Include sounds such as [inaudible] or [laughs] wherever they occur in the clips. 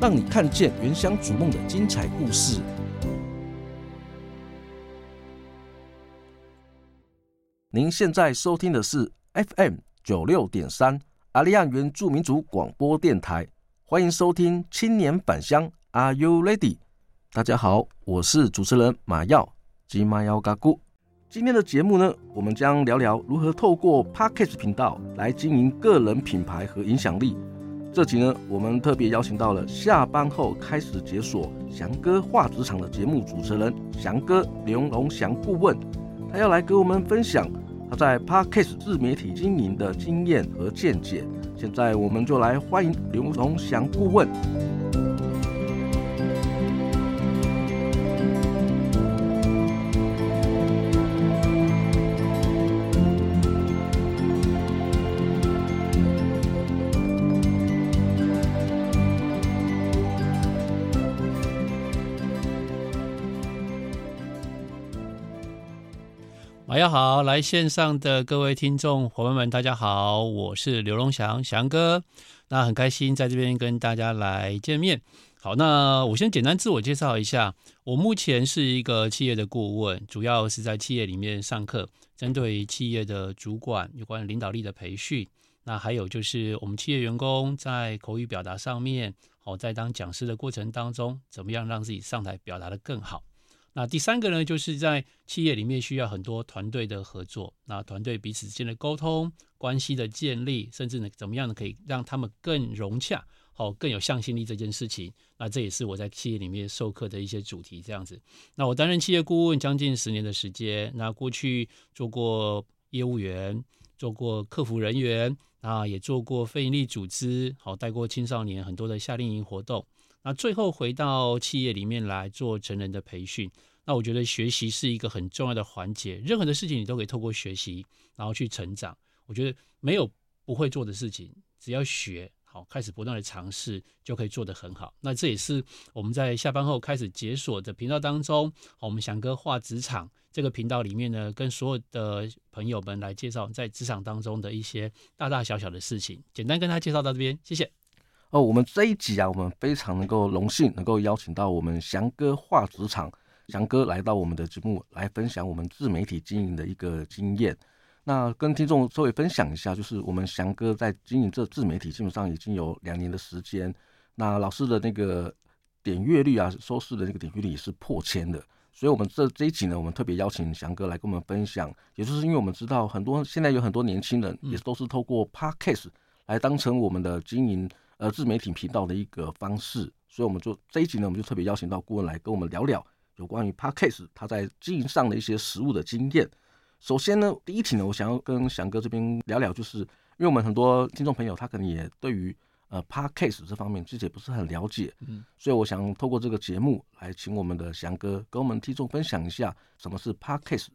让你看见原乡逐梦的精彩故事。您现在收听的是 FM 九六点三阿利亚原住民族广播电台，欢迎收听青年返乡，Are you ready？大家好，我是主持人马耀吉马耀嘎古。今天的节目呢，我们将聊聊如何透过 Podcast 频道来经营个人品牌和影响力。这集呢，我们特别邀请到了下班后开始解锁翔哥画职场的节目主持人翔哥刘龙翔顾问，他要来给我们分享他在 Podcast 自媒体经营的经验和见解。现在我们就来欢迎刘龙翔顾问。好，来线上的各位听众伙伴们，大家好，我是刘荣祥，祥哥，那很开心在这边跟大家来见面。好，那我先简单自我介绍一下，我目前是一个企业的顾问，主要是在企业里面上课，针对企业的主管有关领导力的培训，那还有就是我们企业员工在口语表达上面，好，在当讲师的过程当中，怎么样让自己上台表达的更好。那第三个呢，就是在企业里面需要很多团队的合作，那团队彼此之间的沟通、关系的建立，甚至呢，怎么样呢，可以让他们更融洽，好，更有向心力这件事情。那这也是我在企业里面授课的一些主题，这样子。那我担任企业顾问将近十年的时间，那过去做过业务员，做过客服人员，啊，也做过非营利组织，好，带过青少年很多的夏令营活动。那最后回到企业里面来做成人的培训。那我觉得学习是一个很重要的环节，任何的事情你都可以透过学习，然后去成长。我觉得没有不会做的事情，只要学好，开始不断的尝试，就可以做得很好。那这也是我们在下班后开始解锁的频道当中，我们翔哥话职场这个频道里面呢，跟所有的朋友们来介绍在职场当中的一些大大小小的事情。简单跟他介绍到这边，谢谢。哦，我们这一集啊，我们非常能够荣幸能够邀请到我们翔哥画职场。翔哥来到我们的节目来分享我们自媒体经营的一个经验，那跟听众稍微分享一下，就是我们翔哥在经营这自媒体基本上已经有两年的时间，那老师的那个点阅率啊，收视的那个点阅率也是破千的，所以我们这这一集呢，我们特别邀请翔哥来跟我们分享，也就是因为我们知道很多现在有很多年轻人也都是透过 Podcast 来当成我们的经营呃自媒体频道的一个方式，所以我们就这一集呢，我们就特别邀请到顾问来跟我们聊聊。有关于 Podcast 他在经营上的一些实务的经验。首先呢，第一题呢，我想要跟翔哥这边聊聊，就是因为我们很多听众朋友他可能也对于呃 Podcast 这方面其实也不是很了解，嗯，所以我想透过这个节目来请我们的翔哥跟我们听众分享一下什么是 Podcast。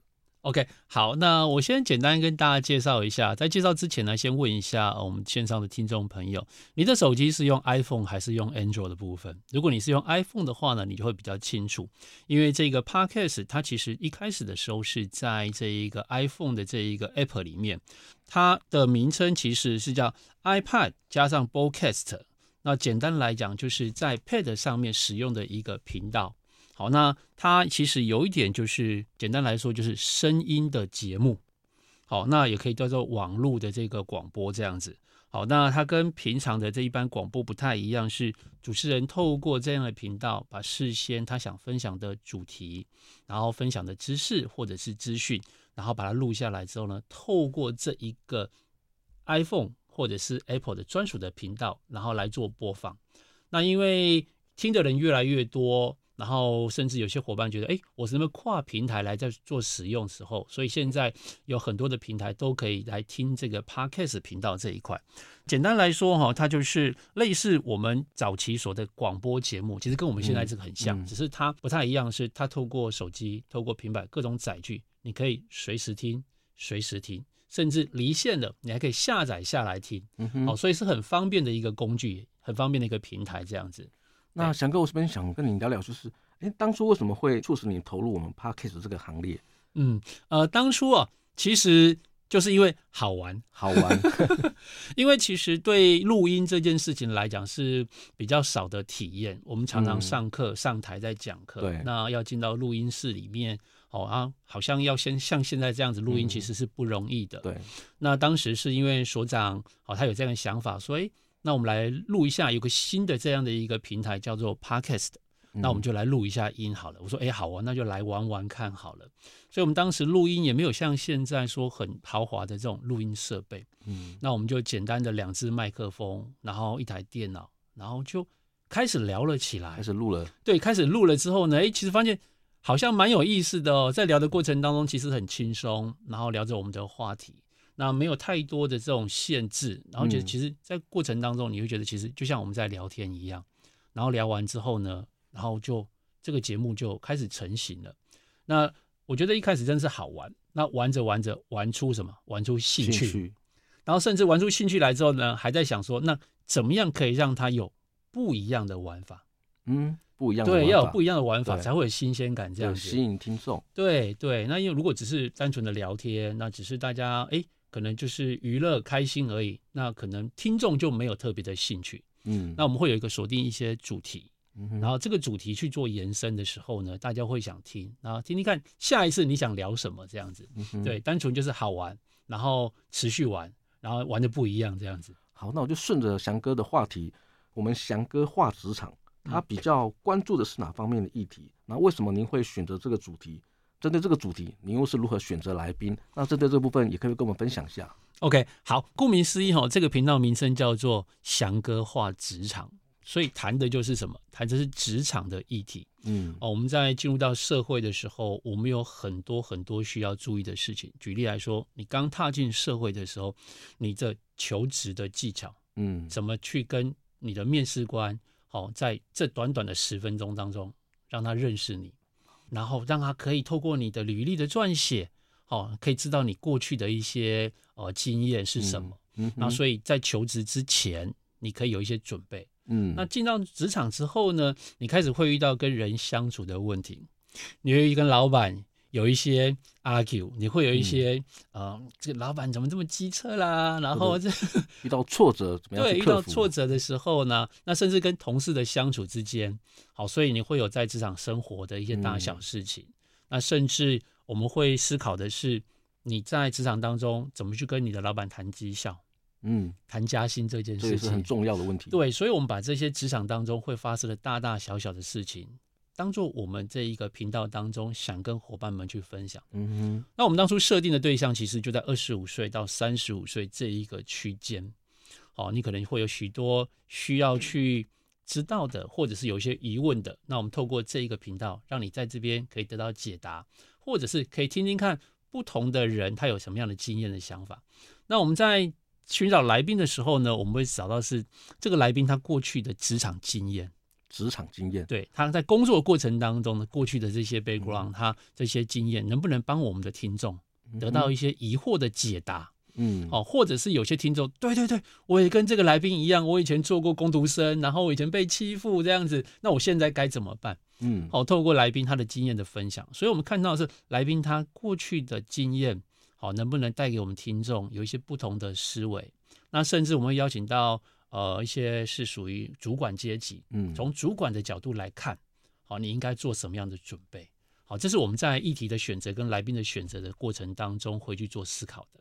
OK，好，那我先简单跟大家介绍一下。在介绍之前呢，先问一下我们线上的听众朋友，你的手机是用 iPhone 还是用 Android 的部分？如果你是用 iPhone 的话呢，你就会比较清楚，因为这个 Podcast 它其实一开始的时候是在这一个 iPhone 的这一个 App 里面，它的名称其实是叫 iPad 加上 Podcast。那简单来讲，就是在 Pad 上面使用的一个频道。好，那它其实有一点就是，简单来说就是声音的节目。好，那也可以叫做网络的这个广播这样子。好，那它跟平常的这一般广播不太一样，是主持人透过这样的频道，把事先他想分享的主题，然后分享的知识或者是资讯，然后把它录下来之后呢，透过这一个 iPhone 或者是 Apple 的专属的频道，然后来做播放。那因为听的人越来越多。然后甚至有些伙伴觉得，哎，我是那么跨平台来在做使用时候，所以现在有很多的平台都可以来听这个 Podcast 频道这一块。简单来说，哈，它就是类似我们早期所的广播节目，其实跟我们现在这个很像，嗯嗯、只是它不太一样，是它透过手机、透过平板各种载具，你可以随时听、随时听，甚至离线的，你还可以下载下来听。嗯哼，好，所以是很方便的一个工具，很方便的一个平台，这样子。那翔哥，我这边想跟你聊聊，就是，哎，当初为什么会促使你投入我们 Podcast 这个行列？嗯，呃，当初啊，其实就是因为好玩，好玩。[laughs] 因为其实对录音这件事情来讲是比较少的体验。我们常常上课、嗯、上台在讲课，对，那要进到录音室里面，哦啊，好像要先像现在这样子录音，其实是不容易的。嗯、对，那当时是因为所长哦，他有这样的想法，所以。那我们来录一下，有个新的这样的一个平台叫做 Podcast，那我们就来录一下音好了。我说，哎，好啊，那就来玩玩看好了。所以，我们当时录音也没有像现在说很豪华的这种录音设备，嗯，那我们就简单的两只麦克风，然后一台电脑，然后就开始聊了起来，开始录了。对，开始录了之后呢，哎，其实发现好像蛮有意思的哦，在聊的过程当中，其实很轻松，然后聊着我们的话题。那没有太多的这种限制，然后觉得其实，在过程当中，你会觉得其实就像我们在聊天一样。然后聊完之后呢，然后就这个节目就开始成型了。那我觉得一开始真是好玩。那玩着玩着，玩出什么？玩出兴趣。然后甚至玩出兴趣来之后呢，还在想说，那怎么样可以让它有不一样的玩法？嗯，不一样的。对，要有不一样的玩法，才会有新鲜感，这样子吸引听众。对对。那因为如果只是单纯的聊天，那只是大家哎。可能就是娱乐开心而已，那可能听众就没有特别的兴趣。嗯，那我们会有一个锁定一些主题，嗯，然后这个主题去做延伸的时候呢，大家会想听，然后听听看下一次你想聊什么这样子。嗯，对，单纯就是好玩，然后持续玩，然后玩的不一样这样子。好，那我就顺着翔哥的话题，我们翔哥话职场，他比较关注的是哪方面的议题？那为什么您会选择这个主题？针对这个主题，你又是如何选择来宾？那针对这部分，也可以跟我们分享一下。OK，好，顾名思义哈，这个频道名称叫做“翔哥话职场”，所以谈的就是什么？谈的是职场的议题。嗯，哦，我们在进入到社会的时候，我们有很多很多需要注意的事情。举例来说，你刚踏进社会的时候，你的求职的技巧，嗯，怎么去跟你的面试官，哦，在这短短的十分钟当中，让他认识你。然后让他可以透过你的履历的撰写，哦，可以知道你过去的一些呃经验是什么。嗯，那所以在求职之前，你可以有一些准备。嗯，那进到职场之后呢，你开始会遇到跟人相处的问题，你会跟老板。有一些 argue，你会有一些，嗯、呃，这个老板怎么这么机车啦？然后这 [laughs] 遇到挫折怎么样？对，遇到挫折的时候呢，那甚至跟同事的相处之间，好，所以你会有在职场生活的一些大小事情。嗯、那甚至我们会思考的是，你在职场当中怎么去跟你的老板谈绩效，嗯，谈加薪这件事情，这是很重要的问题。对，所以我们把这些职场当中会发生的大大小小的事情。当做我们这一个频道当中想跟伙伴们去分享，嗯哼，那我们当初设定的对象其实就在二十五岁到三十五岁这一个区间，哦，你可能会有许多需要去知道的，或者是有一些疑问的，那我们透过这一个频道，让你在这边可以得到解答，或者是可以听听看不同的人他有什么样的经验的想法。那我们在寻找来宾的时候呢，我们会找到是这个来宾他过去的职场经验。职场经验，对，他在工作过程当中呢过去的这些 background，、嗯、他这些经验能不能帮我们的听众得到一些疑惑的解答？嗯，哦，或者是有些听众，对对对，我也跟这个来宾一样，我以前做过工读生，然后我以前被欺负这样子，那我现在该怎么办？嗯，好，透过来宾他的经验的分享，所以我们看到是来宾他过去的经验，好，能不能带给我们听众有一些不同的思维？那甚至我们会邀请到呃一些是属于主管阶级，嗯，从主管的角度来看，好，你应该做什么样的准备？好，这是我们在议题的选择跟来宾的选择的过程当中会去做思考的。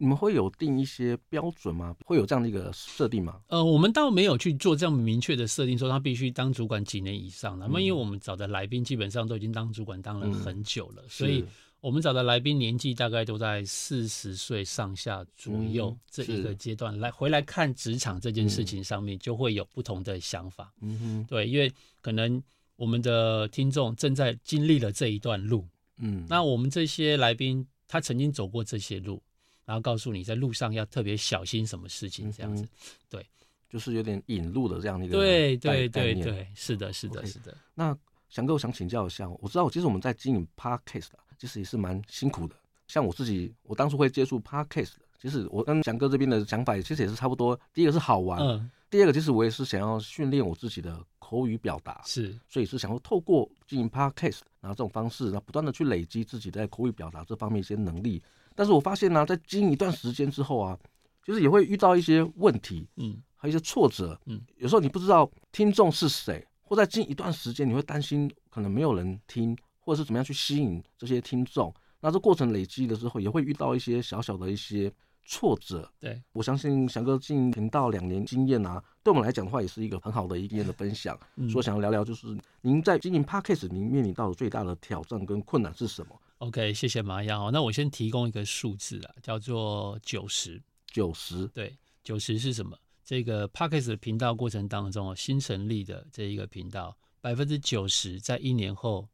你们会有定一些标准吗？会有这样的一个设定吗？呃，我们倒没有去做这样明确的设定，说他必须当主管几年以上。那么，因为我们找的来宾基本上都已经当主管当了很久了，嗯、所以我们找的来宾年纪大概都在四十岁上下左右这一个阶段。来回来看职场这件事情上面，就会有不同的想法。嗯哼，对，因为可能我们的听众正在经历了这一段路，嗯，那我们这些来宾他曾经走过这些路。然后告诉你，在路上要特别小心什么事情，这样子，嗯、对，就是有点引路的这样的一个对对对对，是的，是的，okay, 是的。那翔哥，我想请教一下，我知道其实我们在经营 Podcast 其实也是蛮辛苦的。像我自己，我当初会接触 Podcast 其实我跟翔哥这边的想法其实也是差不多。第一个是好玩，嗯，第二个其实我也是想要训练我自己的口语表达，是，所以是想要透过经营 Podcast 然后这种方式，然后不断的去累积自己在口语表达这方面一些能力。但是我发现呢、啊，在经营一段时间之后啊，就是也会遇到一些问题，嗯，还有一些挫折，嗯，有时候你不知道听众是谁，或在经营一段时间，你会担心可能没有人听，或者是怎么样去吸引这些听众。那这过程累积的时候，也会遇到一些小小的一些挫折。对，我相信翔哥经营频道两年经验啊，对我们来讲的话，也是一个很好的一经验的分享。嗯，所以想要聊聊，就是您在经营 Podcast 您面临到的最大的挑战跟困难是什么？OK，谢谢马洋。那我先提供一个数字啊，叫做九十。九十，对，九十是什么？这个 Podcast 频道过程当中新成立的这一个频道，百分之九十在一年后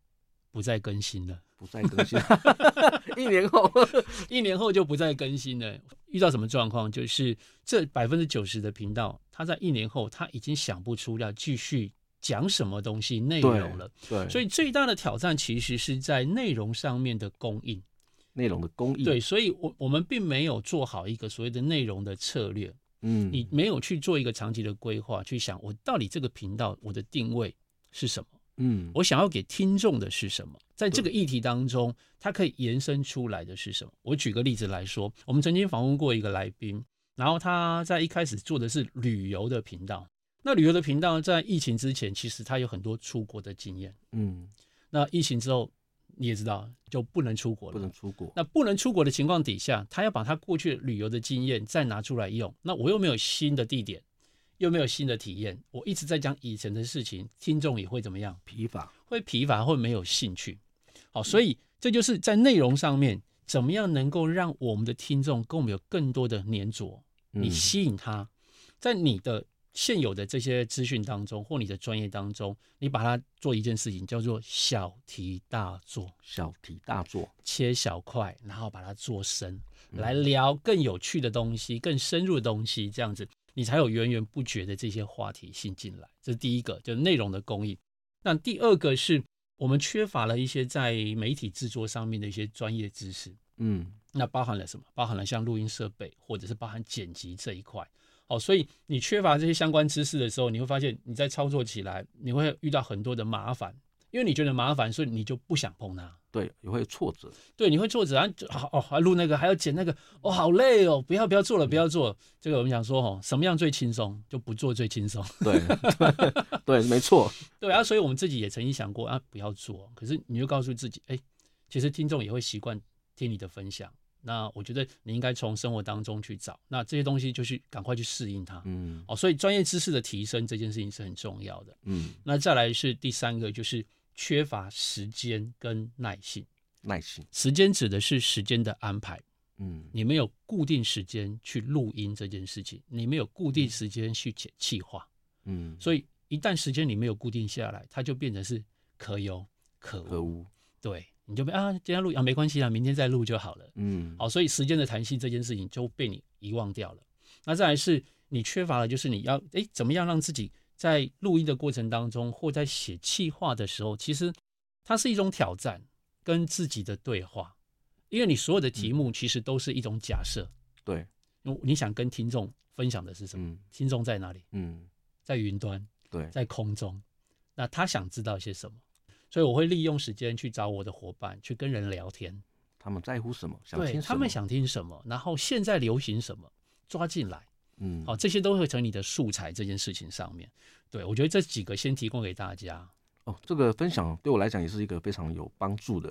不再更新了，不再更新。[laughs] 一年后，[laughs] 一年后就不再更新了。遇到什么状况？就是这百分之九十的频道，他在一年后，他已经想不出要继续。讲什么东西内容了？对，对，所以最大的挑战其实是在内容上面的供应，内容的供应。对，所以我我们并没有做好一个所谓的内容的策略。嗯，你没有去做一个长期的规划，去想我到底这个频道我的定位是什么？嗯，我想要给听众的是什么？在这个议题当中，它可以延伸出来的是什么？我举个例子来说，我们曾经访问过一个来宾，然后他在一开始做的是旅游的频道。那旅游的频道在疫情之前，其实他有很多出国的经验。嗯，那疫情之后，你也知道就不能出国了，不能出国。那不能出国的情况底下，他要把他过去旅游的经验再拿出来用。那我又没有新的地点，又没有新的体验，我一直在讲以前的事情，听众也会怎么样？疲乏，会疲乏，会没有兴趣。好，所以这就是在内容上面，怎么样能够让我们的听众跟我们有更多的粘着？你吸引他，在你的。现有的这些资讯当中，或你的专业当中，你把它做一件事情，叫做小题大做。小题大做，切小块，然后把它做深，来聊更有趣的东西，更深入的东西，这样子你才有源源不绝的这些话题性进来。这是第一个，就是内容的供应。那第二个是我们缺乏了一些在媒体制作上面的一些专业知识。嗯，那包含了什么？包含了像录音设备，或者是包含剪辑这一块。好，所以你缺乏这些相关知识的时候，你会发现你在操作起来，你会遇到很多的麻烦，因为你觉得麻烦，所以你就不想碰它。对，你会挫折。对，你会挫折啊！哦，还录那个，还要剪那个，哦，好累哦！不要不要做了，不要做。嗯、这个我们想说，哦，什么样最轻松，就不做最轻松。对对，[laughs] 对，没错。对啊，所以我们自己也曾经想过啊，不要做。可是你就告诉自己，哎，其实听众也会习惯听你的分享。那我觉得你应该从生活当中去找，那这些东西就去赶快去适应它。嗯，哦，所以专业知识的提升这件事情是很重要的。嗯，那再来是第三个，就是缺乏时间跟耐性。耐性，时间指的是时间的安排。嗯，你没有固定时间去录音这件事情，你没有固定时间去写企划。嗯，所以一旦时间你没有固定下来，它就变成是可有可无。可无。对。你就被啊，今天录啊，没关系啊，明天再录就好了。嗯，好，所以时间的弹性这件事情就被你遗忘掉了。那再来是你缺乏的，就是你要哎，怎么样让自己在录音的过程当中，或在写气话的时候，其实它是一种挑战，跟自己的对话。因为你所有的题目其实都是一种假设。对，你想跟听众分享的是什么？嗯，听众在哪里？嗯，在云端。对，在空中。那他想知道些什么？所以我会利用时间去找我的伙伴，去跟人聊天。他们在乎什么？想听什么？他们想听什么？然后现在流行什么？抓进来。嗯，好，这些都会成你的素材。这件事情上面，对，我觉得这几个先提供给大家。哦，这个分享对我来讲也是一个非常有帮助的，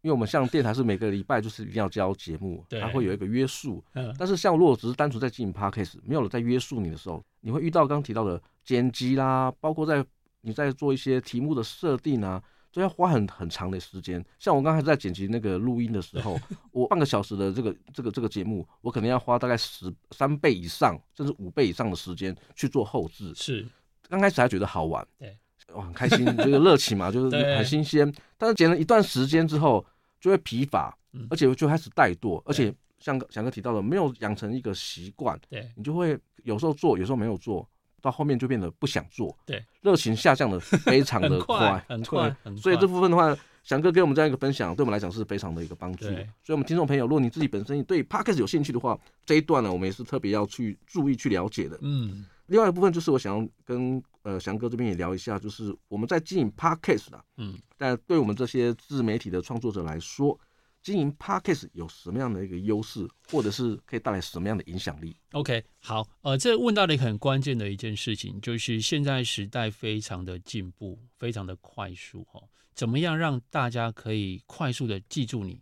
因为我们像电台是每个礼拜就是一定要交节目，它会有一个约束。嗯，但是像如果只是单纯在经营 Podcast，没有了在约束你的时候，你会遇到刚刚提到的剪辑啦，包括在你在做一些题目的设定啊。都要花很很长的时间，像我刚才在剪辑那个录音的时候，[laughs] 我半个小时的这个这个这个节目，我可能要花大概十三倍以上，甚至五倍以上的时间去做后置。是，刚开始还觉得好玩，对，哇，很开心，这个热情嘛，就是很新鲜。但是剪了一段时间之后，就会疲乏，而且就开始怠惰，而且像翔哥提到的，没有养成一个习惯，对，你就会有时候做，有时候没有做。到后面就变得不想做，对，热情下降的非常 [laughs] 的快，很快，很快。所以这部分的话，翔哥给我们这样一个分享，对我们来讲是非常的一个帮助。所以，我们听众朋友，如果你自己本身对 Podcast 有兴趣的话，这一段呢，我们也是特别要去注意去了解的。嗯，另外一部分就是我想要跟呃翔哥这边也聊一下，就是我们在经营 Podcast 啊，嗯，但对我们这些自媒体的创作者来说。经营 Podcast 有什么样的一个优势，或者是可以带来什么样的影响力？OK，好，呃，这问到了一个很关键的一件事情，就是现在时代非常的进步，非常的快速，哈，怎么样让大家可以快速的记住你？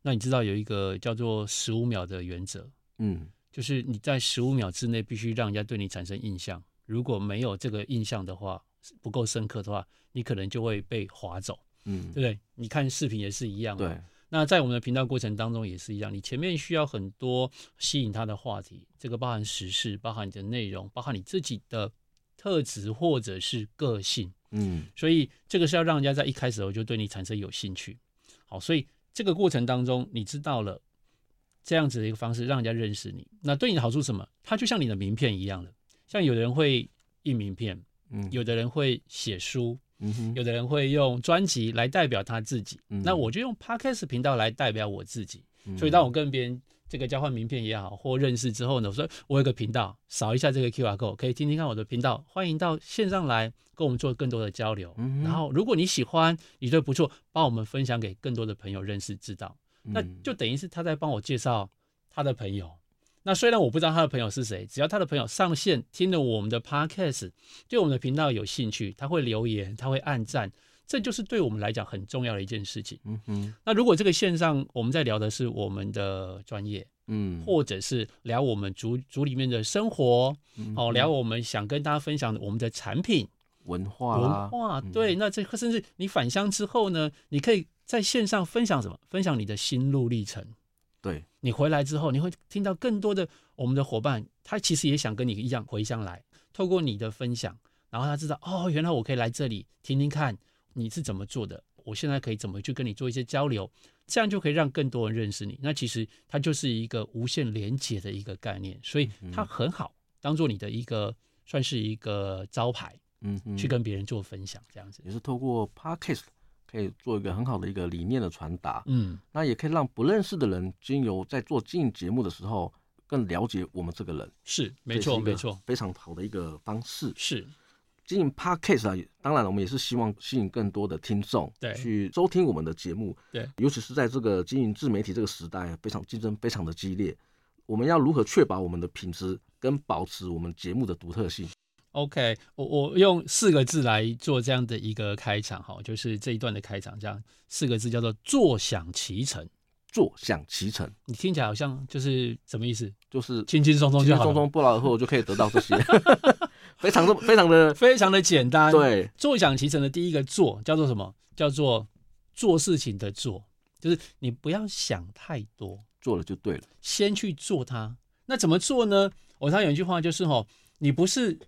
那你知道有一个叫做十五秒的原则，嗯，就是你在十五秒之内必须让人家对你产生印象，如果没有这个印象的话，不够深刻的话，你可能就会被划走，嗯，对不对？你看视频也是一样，对。那在我们的频道过程当中也是一样，你前面需要很多吸引他的话题，这个包含时事，包含你的内容，包含你自己的特质或者是个性，嗯，所以这个是要让人家在一开始我就对你产生有兴趣。好，所以这个过程当中，你知道了这样子的一个方式，让人家认识你，那对你的好处是什么？它就像你的名片一样的，像有的人会印名片，嗯，有的人会写书。嗯哼，有的人会用专辑来代表他自己，嗯、那我就用 Podcast 频道来代表我自己。嗯、所以当我跟别人这个交换名片也好，或认识之后呢，我说我有个频道，扫一下这个 QR code，可以听听看我的频道，欢迎到线上来跟我们做更多的交流。嗯、然后如果你喜欢，你觉得不错，帮我们分享给更多的朋友认识知道，嗯、那就等于是他在帮我介绍他的朋友。那虽然我不知道他的朋友是谁，只要他的朋友上线听了我们的 podcast，对我们的频道有兴趣，他会留言，他会按赞，这就是对我们来讲很重要的一件事情。嗯哼。那如果这个线上我们在聊的是我们的专业，嗯，或者是聊我们组组里面的生活，嗯、哦，聊我们想跟大家分享的我们的产品文化文化，对，那这甚至你返乡之后呢，你可以在线上分享什么？分享你的心路历程。对，你回来之后，你会听到更多的我们的伙伴，他其实也想跟你一样回乡来，透过你的分享，然后他知道哦，原来我可以来这里听听看你是怎么做的，我现在可以怎么去跟你做一些交流，这样就可以让更多人认识你。那其实它就是一个无限连接的一个概念，所以它很好当做你的一个算是一个招牌，嗯，去跟别人做分享，这样子也是透过 Podcast。可以做一个很好的一个理念的传达，嗯，那也可以让不认识的人经由在做经营节目的时候更了解我们这个人，是没错没错，非常好的一个方式。是。经营 Podcast 啊，当然了，我们也是希望吸引更多的听众对。去收听我们的节目，对，尤其是在这个经营自媒体这个时代，非常竞争非常的激烈，我们要如何确保我们的品质跟保持我们节目的独特性？OK，我我用四个字来做这样的一个开场哈，就是这一段的开场，这样四个字叫做“坐享其成”。坐享其成，你听起来好像就是什么意思？就是轻轻松松就好，轻轻松松不劳而获就可以得到这些，[laughs] 非常的非常的 [laughs] 非常的简单。对，坐享其成的第一个“坐”叫做什么？叫做做事情的“做”，就是你不要想太多，做了就对了，先去做它。那怎么做呢？我常有一句话就是哈，你不是。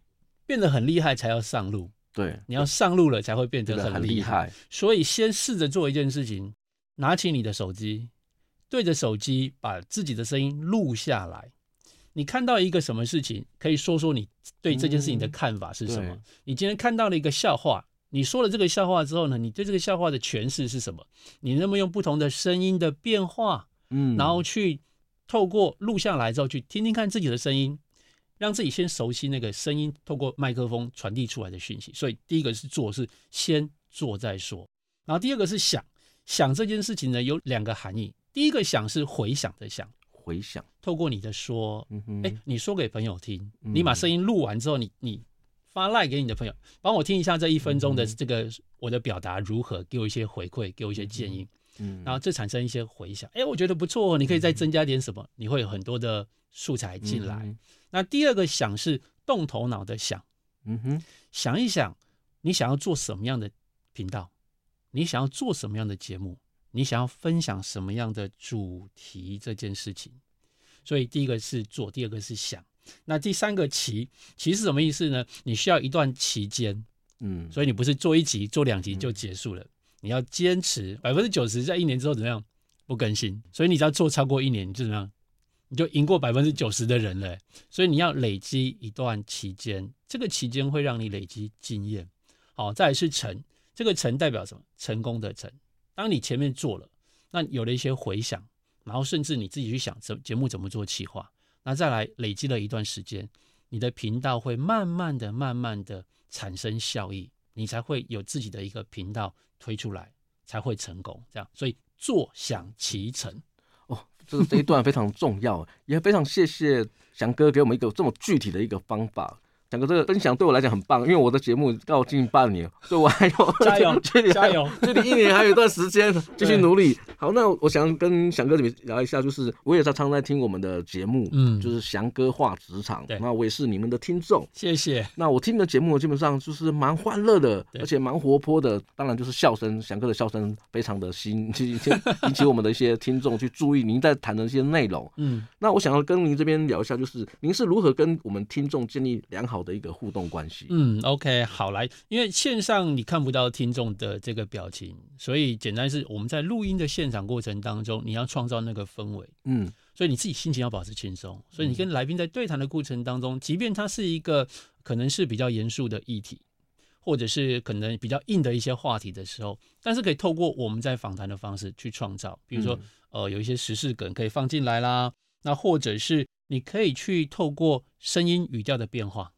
变得很厉害才要上路，对，你要上路了才会变得很厉害。害所以先试着做一件事情，拿起你的手机，对着手机把自己的声音录下来。你看到一个什么事情，可以说说你对这件事情的看法是什么？嗯、你今天看到了一个笑话，你说了这个笑话之后呢，你对这个笑话的诠释是什么？你能不能用不同的声音的变化，嗯，然后去透过录下来之后，去听听看自己的声音，让自己先熟悉那个声音透过麦克风传递出来的讯息。所以第一个是做，是先做再说。然后第二个是想，想这件事情呢，有两个含义。第一个想是回想的想。回想，透过你的说，哎、嗯欸，你说给朋友听，嗯、你把声音录完之后，你你发赖给你的朋友，帮我听一下这一分钟的这个我的表达如何，给我一些回馈，给我一些建议，嗯，然后这产生一些回响，哎、欸，我觉得不错，你可以再增加点什么，你会有很多的素材进来。嗯、那第二个想是动头脑的想，嗯哼，想一想你想要做什么样的频道，你想要做什么样的节目。你想要分享什么样的主题这件事情，所以第一个是做，第二个是想，那第三个期，期是什么意思呢？你需要一段期间，嗯，所以你不是做一集、做两集就结束了，嗯、你要坚持百分之九十，在一年之后怎么样不更新？所以你只要做超过一年，你就怎么样？你就赢过百分之九十的人了。所以你要累积一段期间，这个期间会让你累积经验。好，再来是成，这个成代表什么？成功的成。当你前面做了，那有了一些回想，然后甚至你自己去想这节目怎么做企划，那再来累积了一段时间，你的频道会慢慢的、慢慢的产生效益，你才会有自己的一个频道推出来，才会成功。这样，所以坐享其成。哦，这个这一段非常重要，也非常谢谢翔哥给我们一个这么具体的一个方法。讲个这个分享对我来讲很棒，因为我的节目到近半年，所以我还有 [laughs] 加油，[laughs] 距离加油，距离一年还有一段时间，继续努力。好，那我想跟翔哥这边聊一下，就是我也常常在听我们的节目，嗯，就是翔哥话职场，那我也是你们的听众，谢谢。那我听的节目基本上就是蛮欢乐的，而且蛮活泼的，当然就是笑声，翔哥的笑声非常的吸引引起我们的一些听众去注意您在谈的一些内容，嗯，那我想要跟您这边聊一下，就是您是如何跟我们听众建立良好的一个互动关系。嗯，OK，好来，因为线上你看不到听众的这个表情，所以简单是我们在录音的现场过程当中，你要创造那个氛围，嗯，所以你自己心情要保持轻松，所以你跟来宾在对谈的过程当中，即便它是一个可能是比较严肃的议题，或者是可能比较硬的一些话题的时候，但是可以透过我们在访谈的方式去创造，比如说呃有一些时事梗可以放进来啦，那或者是。你可以去透过声音语调的变化，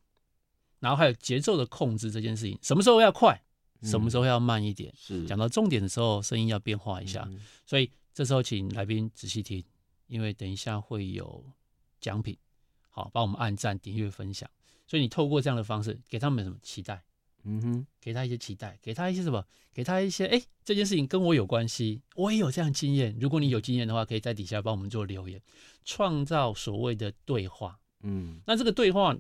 然后还有节奏的控制这件事情，什么时候要快，什么时候要慢一点。是讲到重点的时候，声音要变化一下。所以这时候请来宾仔细听，因为等一下会有奖品，好，帮我们按赞、订阅、分享。所以你透过这样的方式，给他们什么期待？嗯哼，给他一些期待，给他一些什么？给他一些，哎，这件事情跟我有关系，我也有这样经验。如果你有经验的话，可以在底下帮我们做留言，创造所谓的对话。嗯，那这个对话，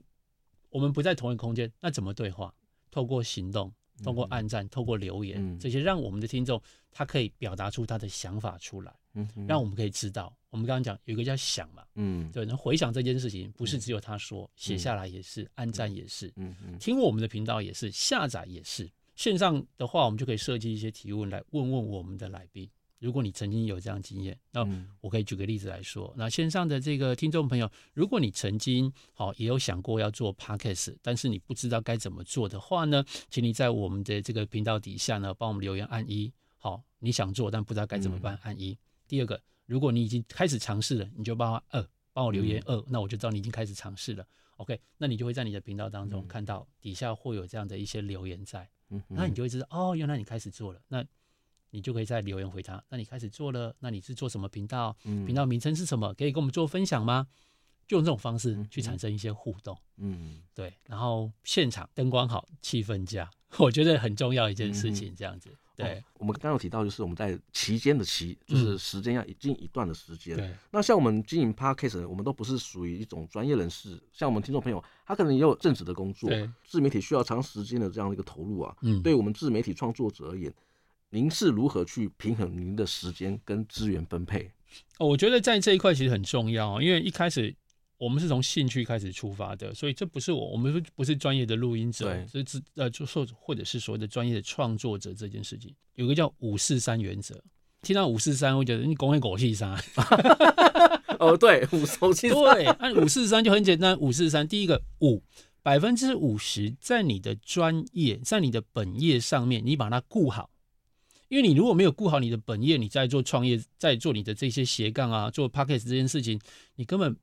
我们不在同一个空间，那怎么对话？透过行动，透过暗赞，透过留言，嗯、这些让我们的听众他可以表达出他的想法出来，嗯，让我们可以知道。我们刚刚讲有一个叫想嘛，嗯，对，那回想这件事情不是只有他说，写、嗯、下来也是，暗赞也是，嗯嗯，听我们的频道也是，下载也是。线上的话，我们就可以设计一些提问来问问我们的来宾。如果你曾经有这样经验，那我可以举个例子来说。那线上的这个听众朋友，如果你曾经好也有想过要做 Podcast，但是你不知道该怎么做的话呢，请你在我们的这个频道底下呢，帮我们留言按一。好，你想做但不知道该怎么办，按一。第二个。如果你已经开始尝试了，你就帮我二，帮我留言二，那我就知道你已经开始尝试了。OK，那你就会在你的频道当中看到底下会有这样的一些留言在，那你就会知道哦，原来你开始做了，那你就可以在留言回他。那你开始做了，那你是做什么频道？频道名称是什么？可以跟我们做分享吗？就用这种方式去产生一些互动。嗯，对。然后现场灯光好，气氛佳，[laughs] 我觉得很重要一件事情，这样子。对、哦，我们刚刚有提到，就是我们在期间的期，就是时间要已经一段的时间。对、嗯，那像我们经营 Podcast，我们都不是属于一种专业人士。像我们听众朋友，他可能也有正职的工作，对，自媒体需要长时间的这样的一个投入啊。嗯，对我们自媒体创作者而言，您是如何去平衡您的时间跟资源分配？哦，我觉得在这一块其实很重要，因为一开始。我们是从兴趣开始出发的，所以这不是我，我们不是专业的录音者，是自呃，就说或者是所谓的专业的创作者这件事情，有个叫五四三原则。听到五四三，我觉得你讲的狗屁啥？[laughs] 哦，对，五手机。对，按五四三就很简单，五四三，第一个五百分之五十在你的专业，在你的本业上面，你把它顾好。因为你如果没有顾好你的本业，你在做创业，在做你的这些斜杠啊，做 Podcast 这件事情，你根本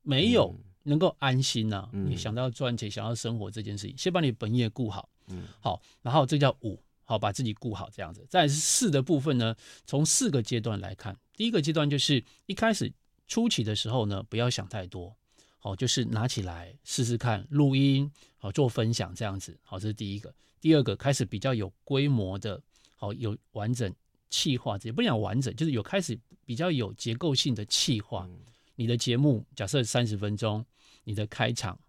没有能够安心呐、啊。嗯、你想到要赚钱，想要生活这件事情，先把你本业顾好，嗯，好，然后这叫五，好，把自己顾好这样子。再是四的部分呢，从四个阶段来看，第一个阶段就是一开始初期的时候呢，不要想太多，好，就是拿起来试试看录音，好，做分享这样子，好，这是第一个。第二个开始比较有规模的。好，有完整气化，也不讲完整，就是有开始比较有结构性的气化。嗯、你的节目假设三十分钟，你的开场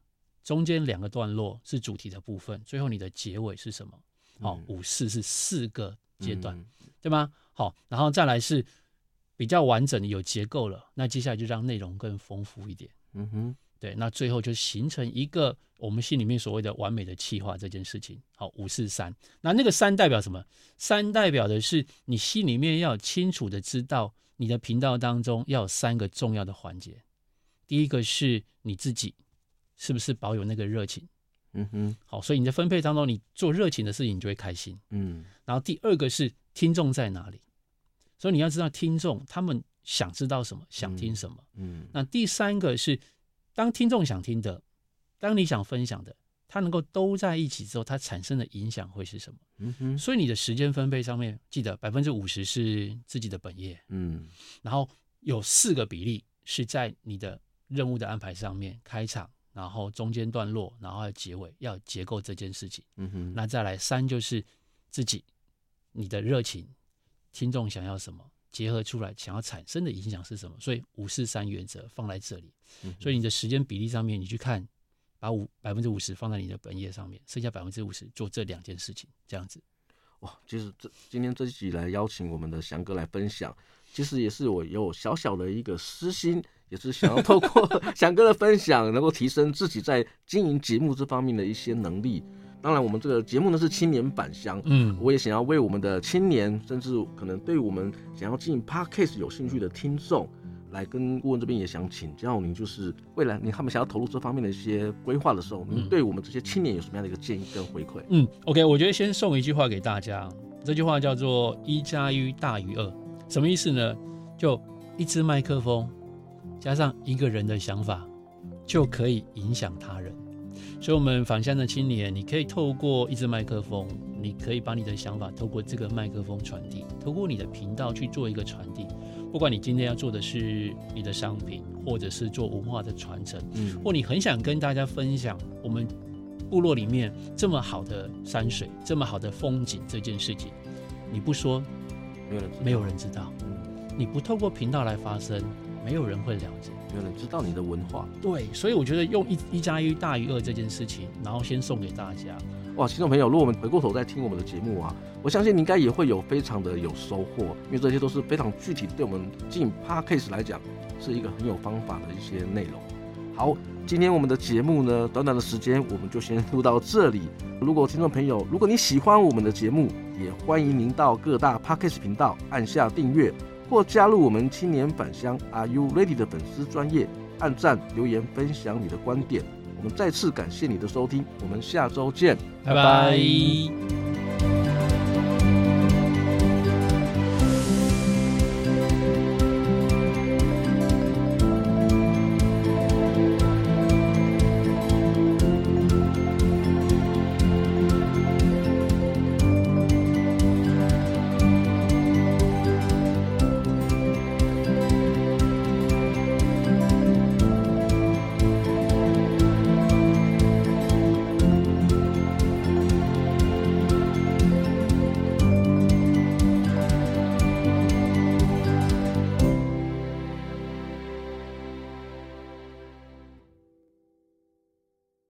中间两个段落是主题的部分，最后你的结尾是什么？好，嗯、五四是四个阶段，嗯、对吗？好，然后再来是比较完整的有结构了，那接下来就让内容更丰富一点。嗯哼。对，那最后就形成一个我们心里面所谓的完美的气化这件事情。好，五四三，那那个三代表什么？三代表的是你心里面要清楚的知道，你的频道当中要有三个重要的环节。第一个是你自己是不是保有那个热情？嗯哼，好，所以你在分配当中，你做热情的事情，你就会开心。嗯，然后第二个是听众在哪里？所以你要知道听众他们想知道什么，想听什么。嗯，那第三个是。当听众想听的，当你想分享的，它能够都在一起之后，它产生的影响会是什么？嗯哼。所以你的时间分配上面，记得百分之五十是自己的本业，嗯，然后有四个比例是在你的任务的安排上面，开场，然后中间段落，然后结尾，要结构这件事情。嗯哼。那再来三就是自己，你的热情，听众想要什么？结合出来想要产生的影响是什么？所以五四三原则放在这里，所以你的时间比例上面，你去看，把五百分之五十放在你的本业上面，剩下百分之五十做这两件事情，这样子。哇，其实这今天这一集来邀请我们的翔哥来分享，其实也是我有小小的一个私心，也是想要透过 [laughs] 翔哥的分享，能够提升自己在经营节目这方面的一些能力。当然，我们这个节目呢是青年返乡，嗯，我也想要为我们的青年，甚至可能对我们想要经营 Podcast 有兴趣的听众，来跟顾问这边也想请教您，就是未来你他们想要投入这方面的一些规划的时候，您对我们这些青年有什么样的一个建议跟回馈？嗯，OK，我觉得先送一句话给大家，这句话叫做“一加一大于二”，什么意思呢？就一支麦克风加上一个人的想法，就可以影响他人。所以，我们返乡的青年，你可以透过一支麦克风，你可以把你的想法透过这个麦克风传递，透过你的频道去做一个传递。不管你今天要做的是你的商品，或者是做文化的传承，嗯，或你很想跟大家分享我们部落里面这么好的山水、这么好的风景这件事情，你不说，没有人没有人知道。嗯，你不透过频道来发声，没有人会了解。有人知道你的文化，对，所以我觉得用一一加一大于二这件事情，然后先送给大家。哇，听众朋友，如果我们回过头再听我们的节目啊，我相信你应该也会有非常的有收获，因为这些都是非常具体，对我们进 Podcast 来讲是一个很有方法的一些内容。好，今天我们的节目呢，短短的时间我们就先录到这里。如果听众朋友，如果你喜欢我们的节目，也欢迎您到各大 Podcast 频道按下订阅。或加入我们青年返乡 Are You Ready 的粉丝专业，按赞留言分享你的观点。我们再次感谢你的收听，我们下周见，拜拜。